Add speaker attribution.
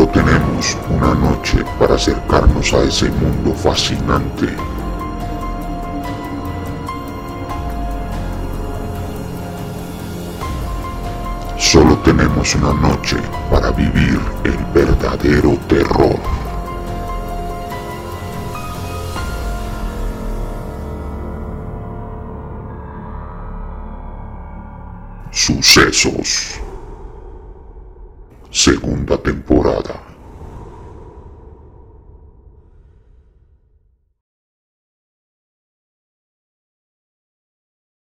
Speaker 1: Solo tenemos una noche para acercarnos a ese mundo fascinante. Solo tenemos una noche para vivir el verdadero terror. Sucesos. Segunda temporada.